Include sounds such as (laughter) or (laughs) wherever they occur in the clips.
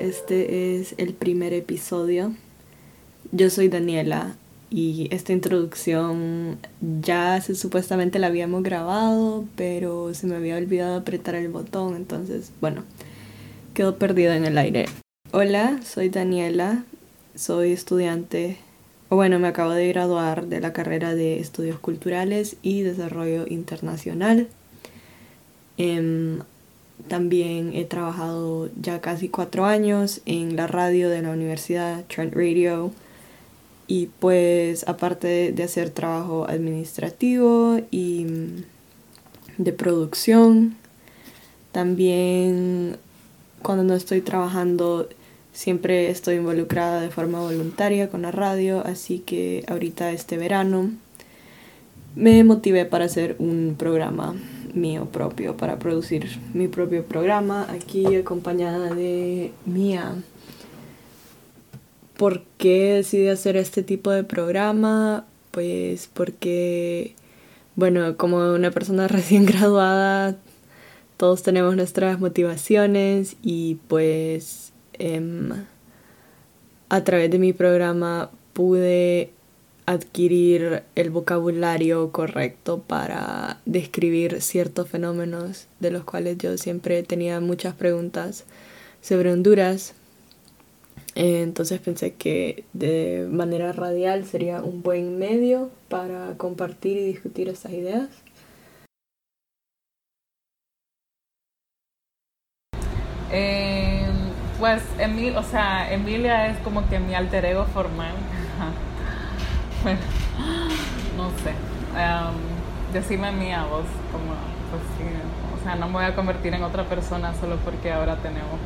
Este es el primer episodio. Yo soy Daniela y esta introducción ya se, supuestamente la habíamos grabado, pero se me había olvidado apretar el botón, entonces, bueno, quedó perdido en el aire. Hola, soy Daniela, soy estudiante, o bueno, me acabo de graduar de la carrera de Estudios Culturales y Desarrollo Internacional. Em, también he trabajado ya casi cuatro años en la radio de la universidad, Trent Radio. Y pues aparte de hacer trabajo administrativo y de producción, también cuando no estoy trabajando siempre estoy involucrada de forma voluntaria con la radio, así que ahorita este verano me motivé para hacer un programa mío propio, para producir mi propio programa, aquí acompañada de Mía. ¿Por qué decidí hacer este tipo de programa? Pues porque, bueno, como una persona (laughs) recién graduada, todos tenemos nuestras motivaciones y pues em, a través de mi programa pude adquirir el vocabulario correcto para describir ciertos fenómenos de los cuales yo siempre tenía muchas preguntas sobre Honduras. Eh, entonces pensé que de manera radial sería un buen medio para compartir y discutir estas ideas. Eh, pues o sea, Emilia es como que mi alter ego formal. (laughs) (gasps) No sé. Um, decime mía voz, como, pues sí, o sea, no me voy a convertir en otra persona solo porque ahora tenemos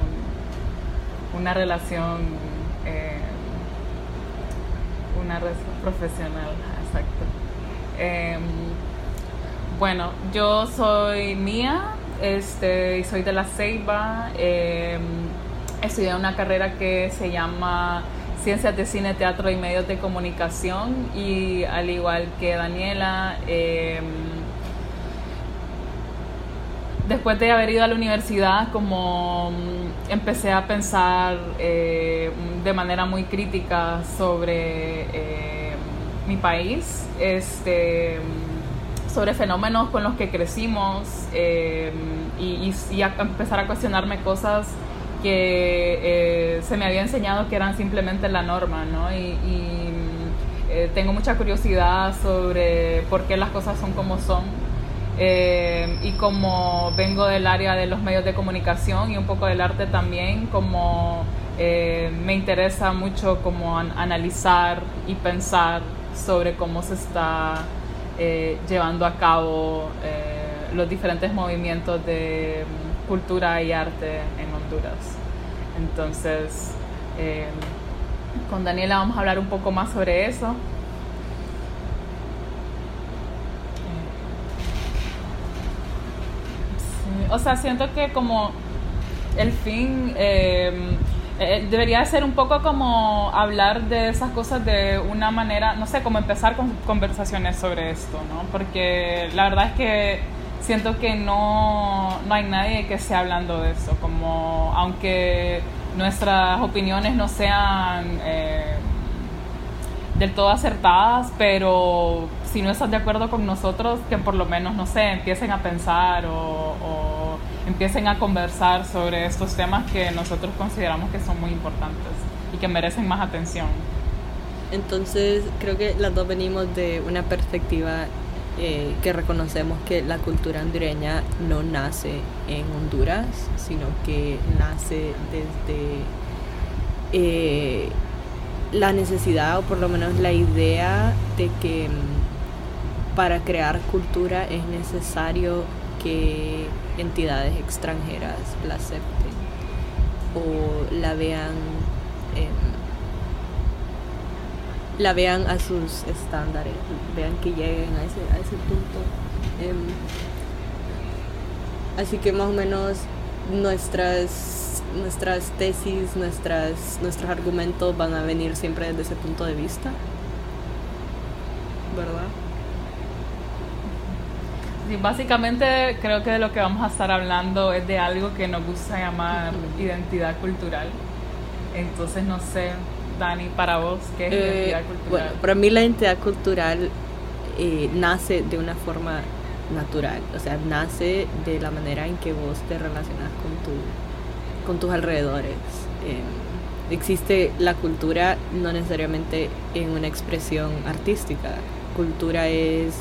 una relación, eh, una relación profesional, exacto. Em, bueno, yo soy Mía, este, soy de la Ceiba. Eh, estudié una carrera que se llama ciencias de cine, teatro y medios de comunicación y al igual que Daniela, em, después de haber ido a la universidad, como mm, empecé a pensar eh, de manera muy crítica sobre em, mi país, este, sobre fenómenos con los que crecimos em, y, y, a empezar a cuestionarme cosas que eh, se me había enseñado que eran simplemente la norma, ¿no? Y, eh, tengo mucha curiosidad sobre por qué las cosas son como son. Eh, y como vengo del área de los medios de comunicación y un poco del arte también, como me interesa mucho como analizar y pensar sobre cómo se está llevando a cabo los diferentes movimientos de cultura y arte en Entonces, eh, con Daniela vamos a hablar un poco más sobre eso. o sea, siento que como el fin eh, eh, debería ser un poco como hablar de esas cosas de una manera, no sé, como empezar con conversaciones sobre esto, ¿no? Porque la verdad es que siento que no, no hay nadie que esté hablando de eso, como aunque nuestras opiniones no sean eh, del todo acertadas, pero si no estás de acuerdo con nosotros, que por lo menos, no sé, empiecen a pensar o, o empiecen a conversar sobre estos temas que nosotros consideramos que son muy importantes y que merecen más atención. Entonces, creo que las dos venimos de una perspectiva eh, que reconocemos que la cultura hondureña no nace en Honduras, sino que nace desde eh, la necesidad o por lo menos la idea de que mm, para crear cultura es necesario que entidades extranjeras la acepten o la vean la vean a sus estándares, vean que lleguen a ese, a ese punto. Em, así que más o menos nuestras, nuestras tesis, nuestras, nuestros argumentos van a venir siempre desde ese punto de vista. ¿Verdad? Sí, básicamente creo que de lo que vamos a estar hablando es de algo que nos gusta llamar identidad cultural Entonces, no sé, Dani, para vos, ¿qué es Eh, identidad cultural? Bueno, para mí la identidad cultural eh, nace de una forma natural, o sea, nace de la manera en que vos te relacionas con, tu, con tus alrededores. Eh, existe la cultura no necesariamente en una expresión artística, cultura es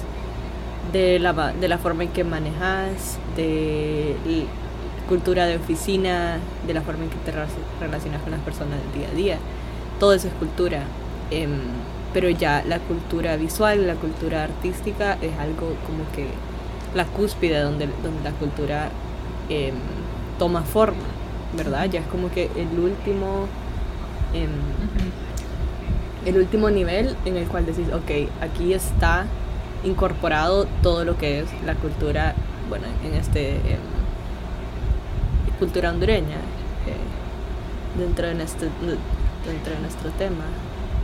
de la, de la forma en que manejas, de cultura de oficina, de la forma en que te relaci- relacionas con las personas del día a día. Todo eso es cultura. Em, pero ya la cultura visual, la cultura artística es algo como que la cúspide donde, donde la cultura em, toma forma, ¿verdad? Ya es como que el último... em, el último nivel en el cual decís, ok, aquí está incorporado todo lo que es la cultura, bueno, en este, cultura hondureña, eh, dentro, de nuestro, dentro de nuestro tema.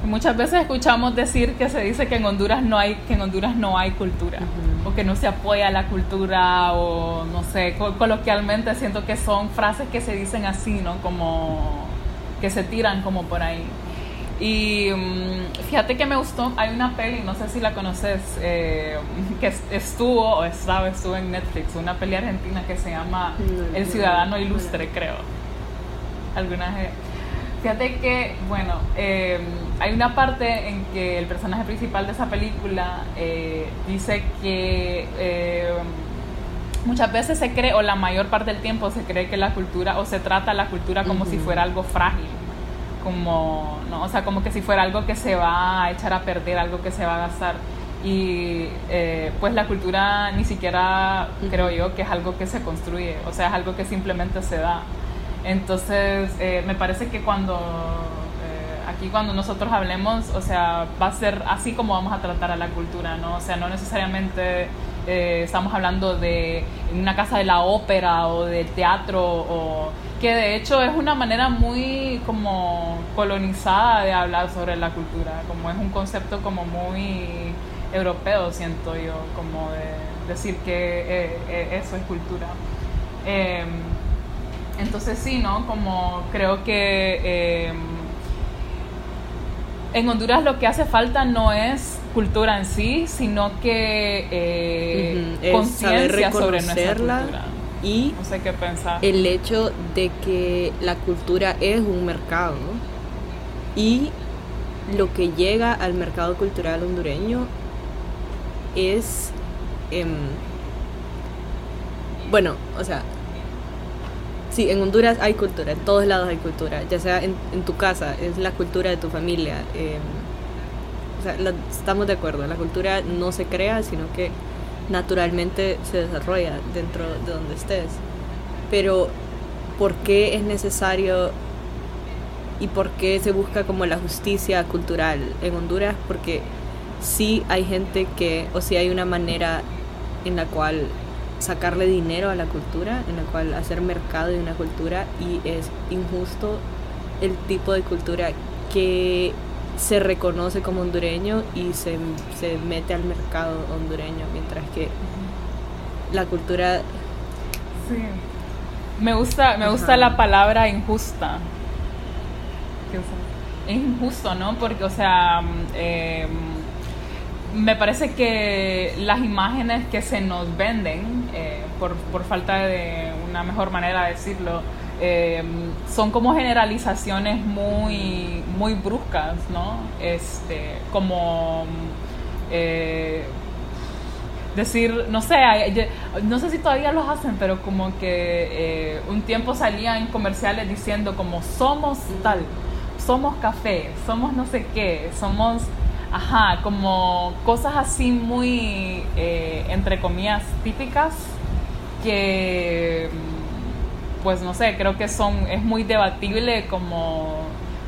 Muchas veces escuchamos decir que se dice que en Honduras no hay que en Honduras no hay cultura Ujú. o que no se apoya la cultura o no sé, co- coloquialmente siento que son frases que se dicen así, ¿no? Como que se tiran como por ahí. Y mm, fíjate que me gustó, hay una peli, no sé si la conoces, eh, que es- estuvo o estaba, estuvo en Netflix, una peli argentina que se llama El no, Ciudadano no. Ilustre, creo. Algunas... Fíjate que, bueno, eh, hay una parte en que el personaje principal de esa película eh, dice que eh, muchas veces se cree, o la mayor parte del tiempo se cree que la cultura, o se trata la cultura como si fuera algo frágil, como, ¿no? O sea, como que si fuera algo que se va a echar a perder, algo que se va a gastar. Y eh, pues la cultura ni siquiera creo yo que es algo que se construye, o sea, es algo que simplemente se da. Entonces, eh, me parece que cuando, eh, aquí cuando nosotros hablemos, o sea, va a ser así como vamos a tratar a la cultura, ¿no? O sea, no necesariamente eh, estamos hablando de una casa de la ópera o de teatro, o que de hecho es una manera muy como colonizada de hablar sobre la cultura, como es un concepto como muy europeo, siento yo, como de decir que eh, eh, eso es cultura. Entonces sí, ¿no? Como creo que eh, en Honduras lo que hace falta no es cultura en sí, sino que eh, conciencia sobre nuestra cultura. y No sé qué pensar. el hecho de que la cultura es un mercado y lo que llega al mercado cultural hondureño es em, bueno, o sea, sí, en Honduras hay cultura, en todos lados hay cultura, ya sea en, en tu casa, es la cultura de tu familia. em, o sea, la- estamos de acuerdo, la cultura no se crea, sino que naturalmente se desarrolla dentro de donde estés. Pero, ¿por qué es necesario y por qué se busca como la justicia cultural en Honduras? Porque sí hay gente que, o sí hay una manera en la cual sacarle dinero a la cultura, en la cual hacer mercado de una cultura y es injusto el tipo de cultura que se reconoce como hondureño y se, se mete al mercado hondureño, mientras que la cultura... Sí. Me gusta, me gusta la palabra injusta. Es injusto, ¿no? Porque, o sea, eh, me parece que las imágenes que se nos venden, eh, por, por falta de una mejor manera de decirlo, eh, son como generalizaciones muy, muy bruscas, ¿no? Este, como eh, decir, no sé, no sé si todavía los hacen, pero como que un tiempo salían comerciales diciendo como somos tal, somos café, somos no sé qué, somos, ajá, como cosas así muy, eh, entre comillas, típicas que, mm, pues no sé, creo que son, es muy debatible como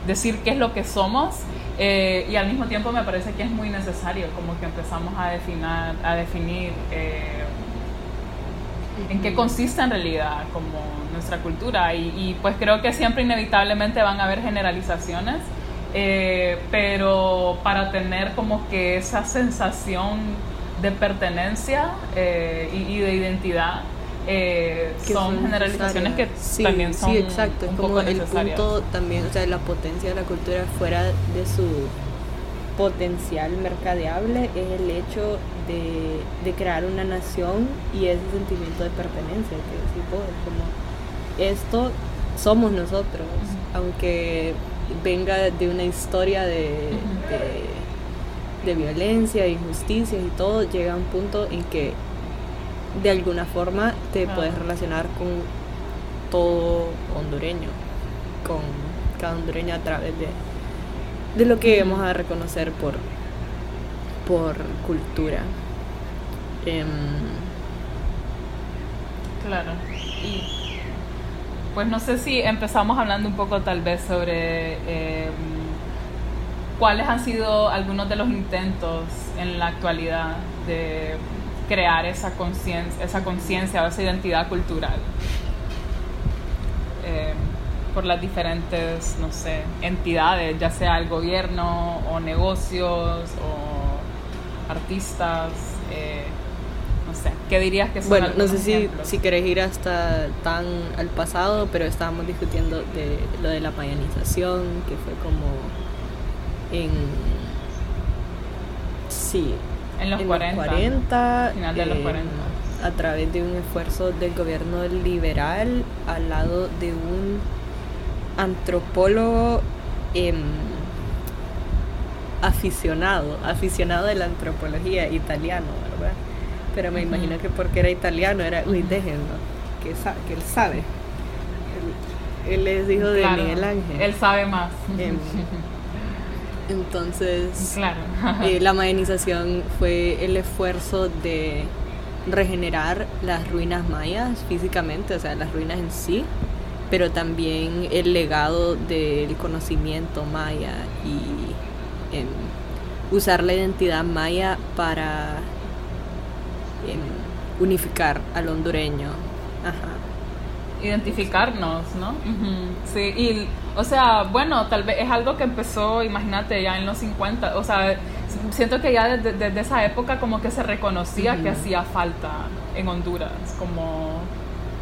decir qué es lo que somos eh, y al mismo tiempo me parece que es muy necesario como que empezamos a definir, a definir eh, en qué consiste en realidad como nuestra cultura y, y, pues creo que siempre inevitablemente van a haber generalizaciones eh, pero para tener como que esa sensación de pertenencia eh, y, y de identidad eh, son, generalizaciones que también son sí exacto es como el punto también o sea la potencia de la cultura fuera de su potencial mercadeable es el hecho de, de crear una nación y ese sentimiento de pertenencia que decís vos, como esto somos nosotros, aunque venga de una historia de, de, violencia, de injusticias y todo, llega a un punto en que de alguna forma te puedes relacionar con todo hondureño, con cada hondureño a través de, de lo que vamos a reconocer por, por cultura. Em, claro. Y pues no sé si empezamos hablando un poco tal vez sobre em, cuáles han sido algunos de los intentos en la actualidad de crear esa conciencia, esa conciencia o esa identidad cultural em, por las diferentes, no sé, entidades, ya sea el gobierno o negocios o artistas. Eh, no sé, ¿qué dirías que son Bueno, no sé si, si querés ir hasta tan al pasado, pero estábamos discutiendo de lo de la mayanización, que fue como en... Sí. En los 40. Los 40 final de los 40. Eh, a través de un esfuerzo del gobierno liberal al lado de un antropólogo eh, aficionado, aficionado de la antropología italiano. Pero me imagino que porque era italiano era, uy, déjenlo, que, que él sabe. Él, es hijo de Miguel Ángel. Él sabe más. Em, entonces, eh, la modernización fue el esfuerzo de regenerar las ruinas mayas físicamente, o sea, las ruinas en sí, pero también el legado del conocimiento maya y em, usar la identidad maya para unificar al hondureño. Ajá. Identificarnos, ¿no? Sí, y, o sea, bueno, tal vez es algo que empezó, imagínate, ya en los 50, o sea, siento que ya desde, esa época como que se reconocía que hacía falta en Honduras, como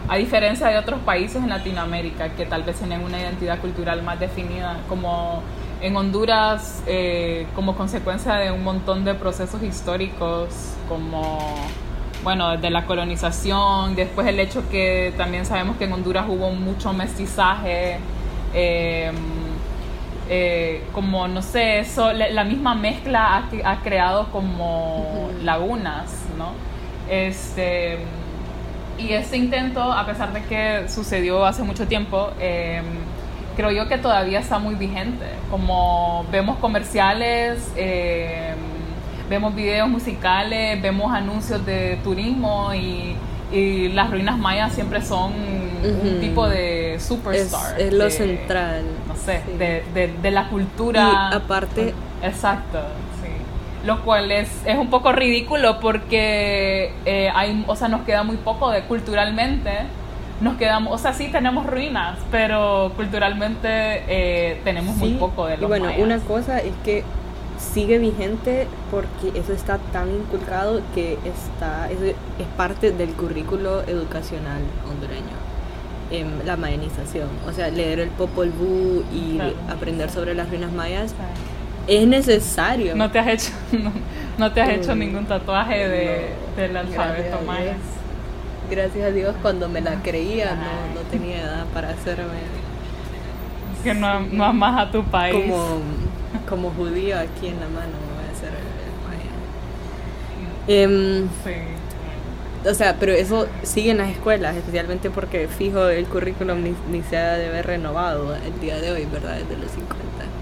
a diferencia de otros países en Latinoamérica que tal vez tienen una identidad cultural más definida, como en Honduras, eh, como consecuencia de un montón de procesos históricos, como bueno, desde la colonización, después el hecho que también sabemos que en Honduras hubo mucho mestizaje, em, eh, como no sé, eso, la, misma mezcla ha, ha creado como lagunas, ¿no? Este, y este intento, a pesar de que sucedió hace mucho tiempo, em, creo yo que todavía está muy vigente. Como vemos comerciales, eh, vemos videos musicales, vemos anuncios de turismo y, las ruinas mayas siempre son un tipo de superstar. Es, lo central. No sé, de, la cultura. Y aparte. Exacto, sí. Lo cual es, es un poco ridículo porque eh, hay, o sea, nos queda muy poco de culturalmente. Nos quedamos, o sea, sí tenemos ruinas, pero culturalmente eh, tenemos muy poco de los Y bueno, una cosa es que sigue vigente porque eso está tan inculcado que está es, es parte del currículo educacional hondureño en la mayanización o sea leer el Popol Vuh y aprender sobre las ruinas mayas es necesario. No te has hecho (laughs) no, te has hecho mm, ningún tatuaje de, del alfabeto maya. Gracias a Dios cuando me la creía no, no tenía edad para hacerme que no, no amas a tu país. Como como judío aquí en la mano voy a hacer el, em, sí. O sea, pero eso sigue en las escuelas, especialmente porque fijo el currículum ni, se ha de haber renovado el día de hoy, ¿verdad? Desde los 50,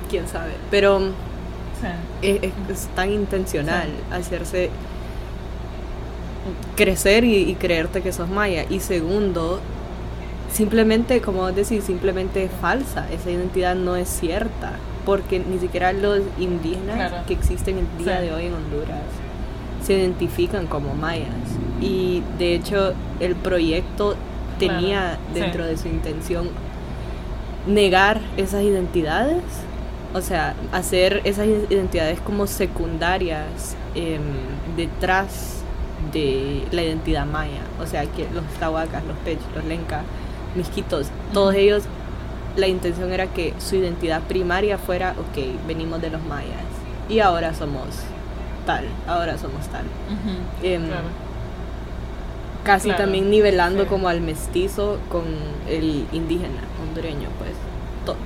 quién sabe. Pero es, tan intencional hacerse crecer y, y, creerte que sos maya. Y segundo, simplemente, como vos decís, simplemente es falsa. Esa identidad no es cierta porque ni siquiera los indígenas que existen el día de hoy en Honduras se identifican como mayas. Y de hecho el proyecto tenía dentro de su intención negar esas identidades, o sea, hacer esas identidades como secundarias em, detrás de la identidad maya. O sea, que los tahuacas, los pech, los lencas, misquitos, todos ellos, la intención era que su identidad primaria fuera, ok, venimos de los mayas y ahora somos tal, ahora somos tal. Em, casi también nivelando como al mestizo con el indígena hondureño, pues.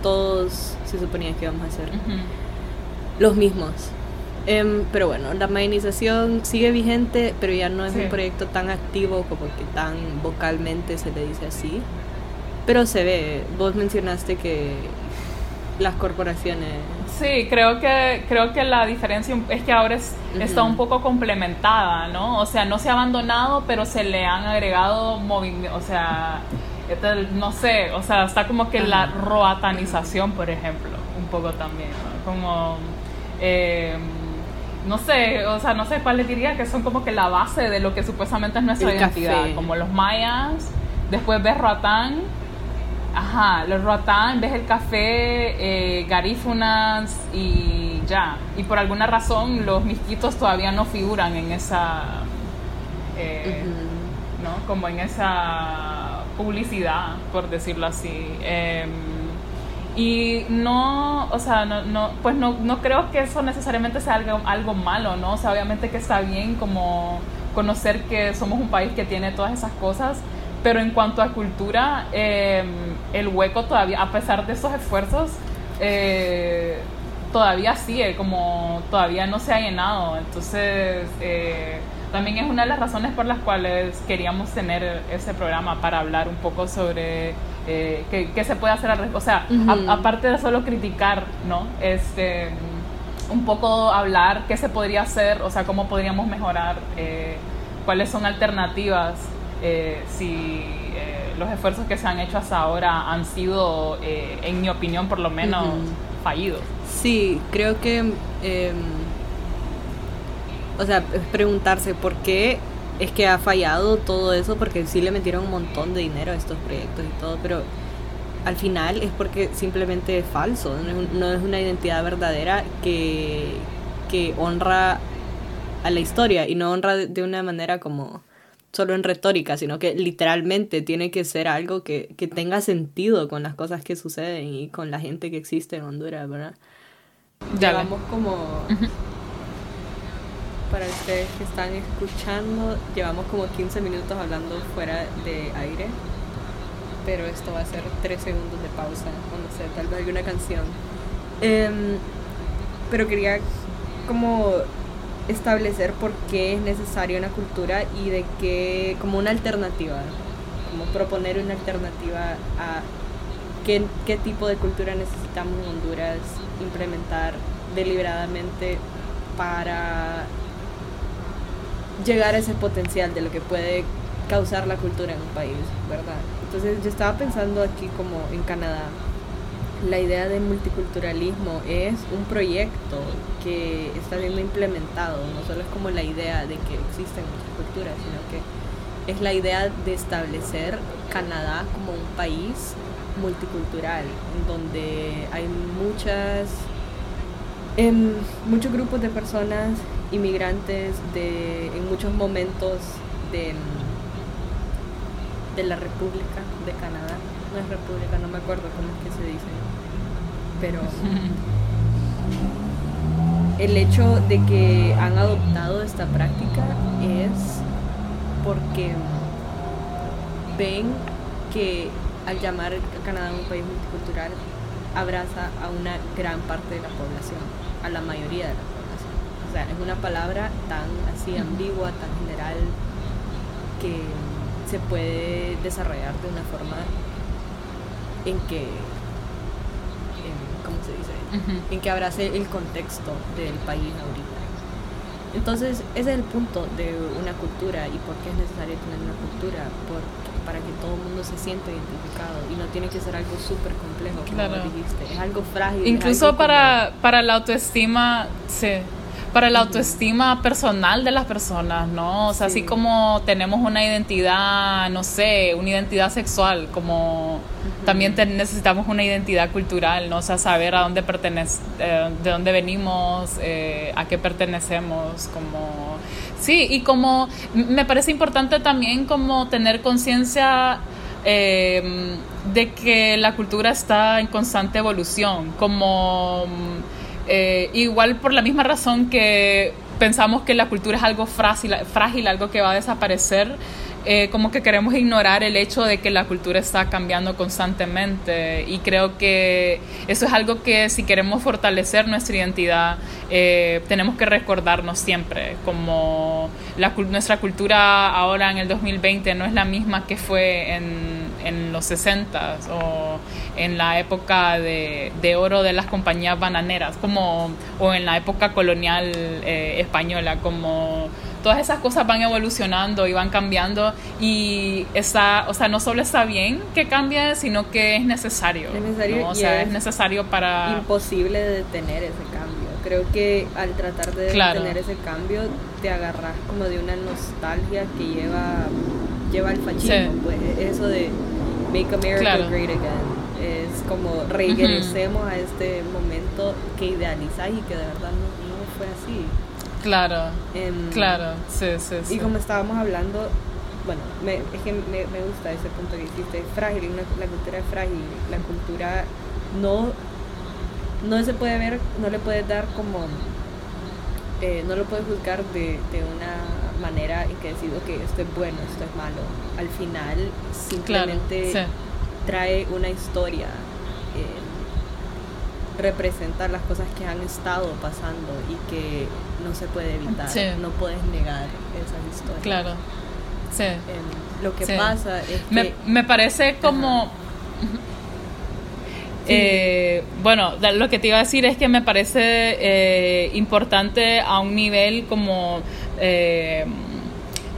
Todos se suponía que íbamos a ser los mismos. Em, pero bueno, la mayanización sigue vigente, pero ya no es un proyecto tan activo como que tan vocalmente se le dice así. Pero se ve, vos mencionaste que las corporaciones... Sí, creo que, creo que la diferencia es que ahora está un poco complementada, ¿no? O sea, no se ha abandonado, pero se le han agregado movimientos, o sea, no sé, o sea, está como que la roatanización, por ejemplo, un poco también, Como... Eh, no sé, o sea, no sé cuál le diría que son como que la base de lo que supuestamente es nuestra identidad, como los mayas, después ves Roatán, ajá, los Roatán, ves el café, eh, garífunas y ya. Y por alguna razón los misquitos todavía no figuran en esa, eh, ¿no? Como en esa publicidad, por decirlo así. Em, y no, o sea, no, no, pues no, no creo que eso necesariamente sea algo, algo malo, ¿no? O sea, obviamente que está bien como conocer que somos un país que tiene todas esas cosas, pero en cuanto a cultura, em, el hueco todavía, a pesar de esos esfuerzos, eh, todavía sigue, como todavía no se ha llenado. Entonces, eh, también es una de las razones por las cuales queríamos tener ese programa para hablar un poco sobre eh, qué, se puede hacer, o sea, aparte de solo criticar, ¿no? Este, un poco hablar qué se podría hacer, o sea, cómo podríamos mejorar, eh, cuáles son alternativas, si los esfuerzos que se han hecho hasta ahora han sido, en mi opinión, por lo menos, fallidos. Sí, creo que, em, o sea, preguntarse por qué es que ha fallado todo eso porque sí le metieron un montón de dinero a estos proyectos y todo, pero al final es porque simplemente es falso, no es, una identidad verdadera que, que honra a la historia y no honra de una manera como solo en retórica, sino que literalmente tiene que ser algo que, que tenga sentido con las cosas que suceden y con la gente que existe en Honduras, ¿verdad? Ya vamos como para ustedes que están escuchando. Llevamos como 15 minutos hablando fuera de aire, pero esto va a ser 3 segundos de pausa, o no sé, tal vez alguna canción. Em, pero quería como establecer por qué es necesaria una cultura y de qué, como una alternativa, como proponer una alternativa a qué, qué tipo de cultura necesitamos en Honduras implementar deliberadamente para llegar a ese potencial de lo que puede causar la cultura en un país, ¿verdad? Entonces yo estaba pensando aquí como en Canadá, la idea de multiculturalismo es un proyecto que está siendo implementado, no solo es como la idea de que existen muchas culturas, sino que es la idea de establecer Canadá como un país multicultural, donde hay muchas, em, muchos grupos de personas inmigrantes de, en muchos momentos de, de la República de Canadá. No es República, no me acuerdo cómo es que se dice. Pero el hecho de que han adoptado esta práctica es porque ven que al llamar a Canadá un país multicultural abraza a una gran parte de la población, a la mayoría de la población. O sea, es una palabra tan así ambigua, tan general, que se puede desarrollar de una forma en que, ¿cómo se dice? En que abrace el contexto del país ahorita. Entonces, ese es el punto de una cultura y por qué es necesario tener una cultura, para que todo el mundo se sienta identificado y no tiene que ser algo súper complejo, como dijiste, es algo frágil. Incluso para, para la autoestima, sí para la autoestima personal de las personas, ¿no? O sea, así como tenemos una identidad, no sé, una identidad sexual, como también necesitamos una identidad cultural, ¿no? O sea, saber a dónde pertenece, eh, de dónde venimos, eh, a qué pertenecemos, como... Sí, y como me parece importante también como tener conciencia eh, de que la cultura está en constante evolución, como eh, igual por la misma razón que pensamos que la cultura es algo frágil, frágil algo que va a desaparecer, eh, como que queremos ignorar el hecho de que la cultura está cambiando constantemente. Y creo que eso es algo que si queremos fortalecer nuestra identidad eh, tenemos que recordarnos siempre como la, nuestra cultura ahora en el 2020 no es la misma que fue en, en los 60 o en la época de, de, oro de las compañías bananeras como o en la época colonial eh, española como todas esas cosas van evolucionando y van cambiando y está, o sea, no solo está bien que cambie, sino que es necesario. Es necesario O sea, es, necesario para... Imposible detener ese cambio. Creo que al tratar de detener ese cambio te agarras como de una nostalgia que lleva, lleva al fascismo, pues eso de Make America Great Again. Es como regresemos a este momento que idealizas y que de verdad no fue así. Claro, em, claro, sí, sí, sí. Y como estábamos hablando, bueno, me, es que me, me, gusta ese punto que hiciste, es frágil, la cultura es frágil, la cultura no, no se puede ver, no le puedes dar como, eh, no lo puedes juzgar de, de una manera en que decir, ok, esto es bueno, esto es malo. Al final simplemente trae una historia. Eh, representar las cosas que han estado pasando y que no se puede evitar, no puedes negar esas historias. Claro, sí. lo que pasa es me, que... Me parece como... Eh, bueno, lo que te iba a decir es que me parece eh, importante a un nivel como... Eh,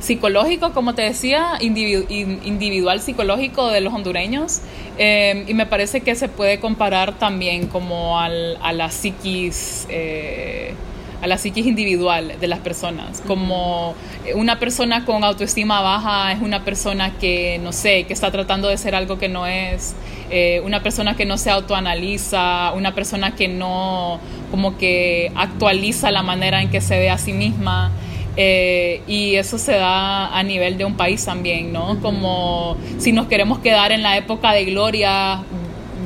psicológico, como te decía, individual psicológico de los hondureños. Em, y me parece que se puede comparar también como al, a la psiquis. Eh, a la psiquis individual de las personas. Como una persona con autoestima baja es una persona que, no sé, que está tratando de ser algo que no es, eh, una persona que no se autoanaliza, una persona que no como que actualiza la manera en que se ve a sí misma. Eh, y eso se da a nivel de un país también, ¿no? Como si nos queremos quedar en la época de gloria,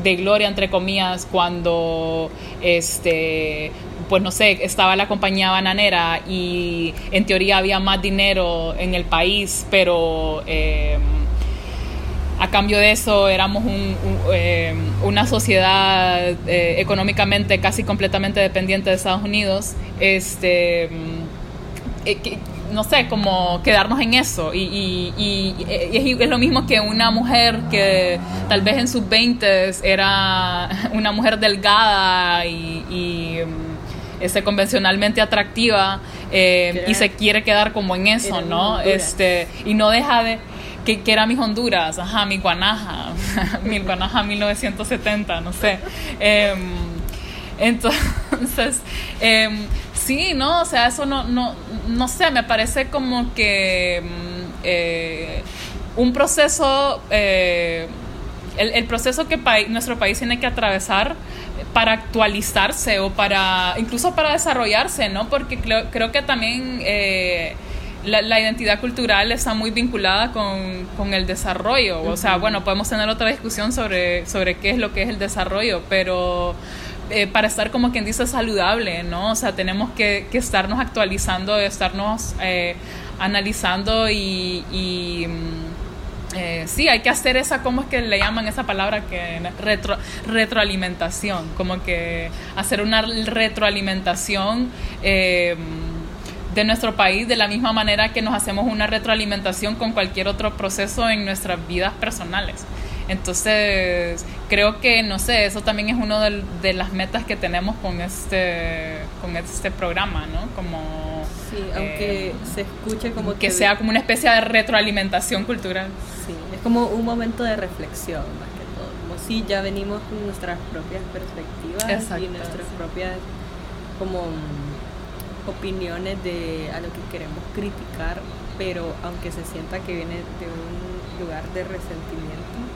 de gloria entre comillas, cuando este pues no sé, estaba la compañía bananera y en teoría había más dinero en el país, pero em, a cambio de eso éramos em, una sociedad eh, económicamente casi completamente dependiente de Estados Unidos. Este eh, no sé, como quedarnos en eso. Y, es, lo mismo que una mujer que tal vez en sus 20 era (laughs) una mujer delgada y, mm, ese, convencionalmente atractiva eh, y se quiere quedar como en eso, ¿no? Este, y no deja de... Que, era mi Honduras, ajá, mi Guanaja, (laughs) mi Guanaja 1970, no sé. Em, entonces, (laughs) em, sí, ¿no? O sea, eso no, no, no sé, me parece como que mm, eh, un proceso, eh, el, proceso que nuestro país tiene que atravesar para actualizarse o para, incluso para desarrollarse, ¿no? Porque creo, creo que también... Eh, la, identidad cultural está muy vinculada con, el desarrollo. O sea, bueno, podemos tener otra discusión sobre, sobre qué es lo que es el desarrollo, pero eh, para estar como quien dice saludable, ¿no? O sea, tenemos que, que estarnos actualizando, estarnos eh, analizando y, mm, eh, sí, hay que hacer esa, ¿cómo es que le llaman esa palabra? que retro, Retroalimentación, como que hacer una retroalimentación de nuestro país de la misma manera que nos hacemos una retroalimentación con cualquier otro proceso en nuestras vidas personales. Entonces, creo que, no sé, eso también es una de, las metas que tenemos con este, con este programa, ¿no? Como... Sí, aunque eh, se escuche como que... sea como una especie de retroalimentación cultural. Sí, es como un momento de reflexión, más que todo. Como si ya venimos con nuestras propias perspectivas y nuestras propias como opiniones de a lo que queremos criticar, pero aunque se sienta que viene de un lugar de resentimiento,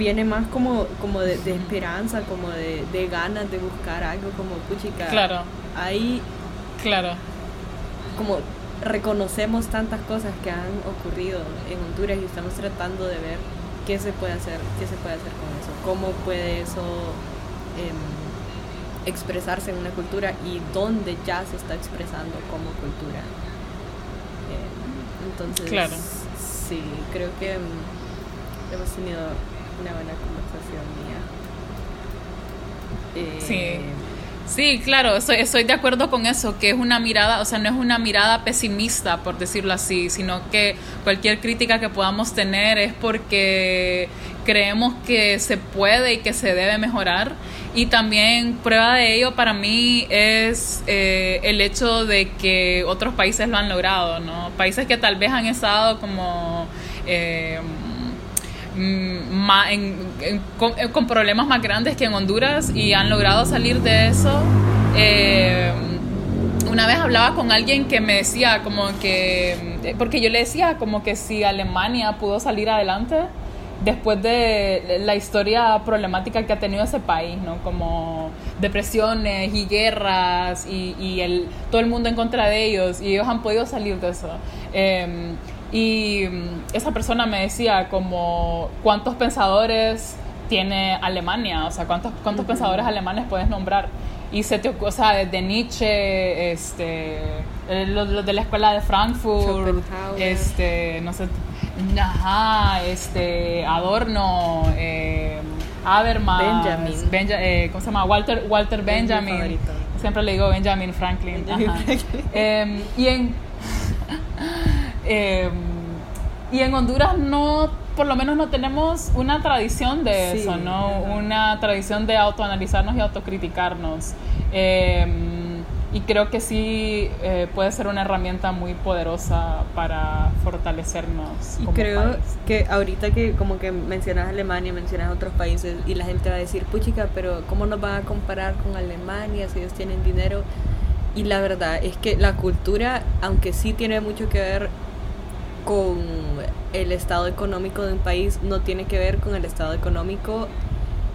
viene más como, como de, esperanza, como de, de, ganas de buscar algo, como puchica. Claro. Ahí. Claro. Como reconocemos tantas cosas que han ocurrido en Honduras y estamos tratando de ver qué se puede hacer, qué se puede hacer con eso, cómo puede eso em, expresarse en una cultura y dónde ya se está expresando como cultura. Em, entonces, claro. sí, creo que em, hemos tenido una buena conversación mía. sí. Sí, claro, estoy, estoy, de acuerdo con eso, que es una mirada, o sea, no es una mirada pesimista, por decirlo así, sino que cualquier crítica que podamos tener es porque creemos que se puede y que se debe mejorar. Y también prueba de ello para mí es eh, el hecho de que otros países lo han logrado, ¿no? Países que tal vez han estado como... Eh, Mm, con, problemas más grandes que en Honduras y han logrado salir de eso. Eh, una vez hablaba con alguien que me decía como que, eh, porque yo le decía como que si Alemania pudo salir adelante después de la historia problemática que ha tenido ese país, ¿no? Como depresiones y guerras y, el, todo el mundo en contra de ellos y ellos han podido salir de eso. Eh, y mm, esa persona me decía como cuántos pensadores tiene Alemania, o sea, cuántos, cuántos pensadores alemanes puedes nombrar. Y se te o sea, desde Nietzsche, este, eh, los, de la escuela de Frankfurt, este, no sé, ajá, este, Adorno, eh, Habermas, Benjamin. eh, ¿cómo se llama? Walter, Walter Benjamin. Siempre le digo Benjamin Franklin. Em, y en Em, y en Honduras no, por lo menos no tenemos una tradición de eso, ¿no? Una tradición de autoanalizarnos y autocriticarnos. Em, y creo que sí eh, puede ser una herramienta muy poderosa para fortalecernos. Y creo que ahorita que como que mencionas Alemania, mencionas otros países y la gente va a decir, puchica, pero ¿cómo nos van a comparar con Alemania si ellos tienen dinero? Y la verdad es que la cultura, aunque sí tiene mucho que ver con el estado económico de un país no tiene que ver con el estado económico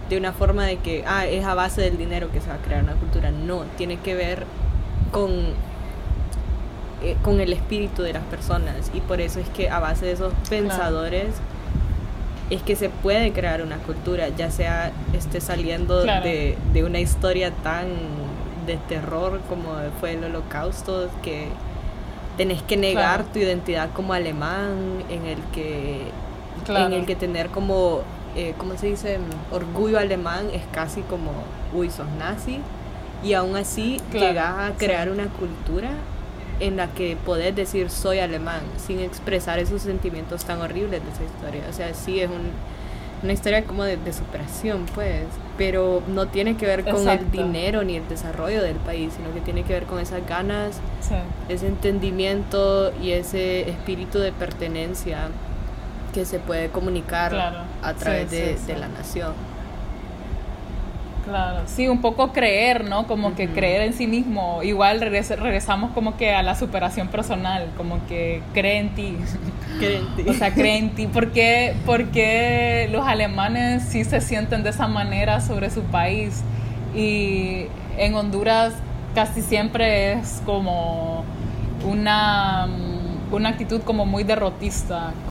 de una forma de que ah, es a base del dinero que se va a crear una cultura. No, tiene que ver con, eh, con el espíritu de las personas. Y por eso es que a base de esos pensadores es que se puede crear una cultura, ya sea esté saliendo de, de una historia tan de terror como fue el holocausto, que tenés que negar tu identidad como alemán, en el que, en el que tener como, eh, ¿cómo se dice? Orgullo alemán es casi como, uy, sos nazi. Y aún así llegas a crear una cultura en la que podés decir soy alemán sin expresar esos sentimientos tan horribles de esa historia. O sea, sí es un una historia como de, superación, pues, pero no tiene que ver con el dinero ni el desarrollo del país, sino que tiene que ver con esas ganas, ese entendimiento y ese espíritu de pertenencia que se puede comunicar a través de, de la nación. Claro, sí, un poco creer, ¿no? Como que creer en sí mismo. Igual regresamos como que a la superación personal, como que cree en ti. (laughs) Cree en ti. o sea, cree en ti. ¿Por qué, porque los alemanes sí se sienten de esa manera sobre su país? Y en Honduras casi siempre es como una, una actitud como muy derrotista,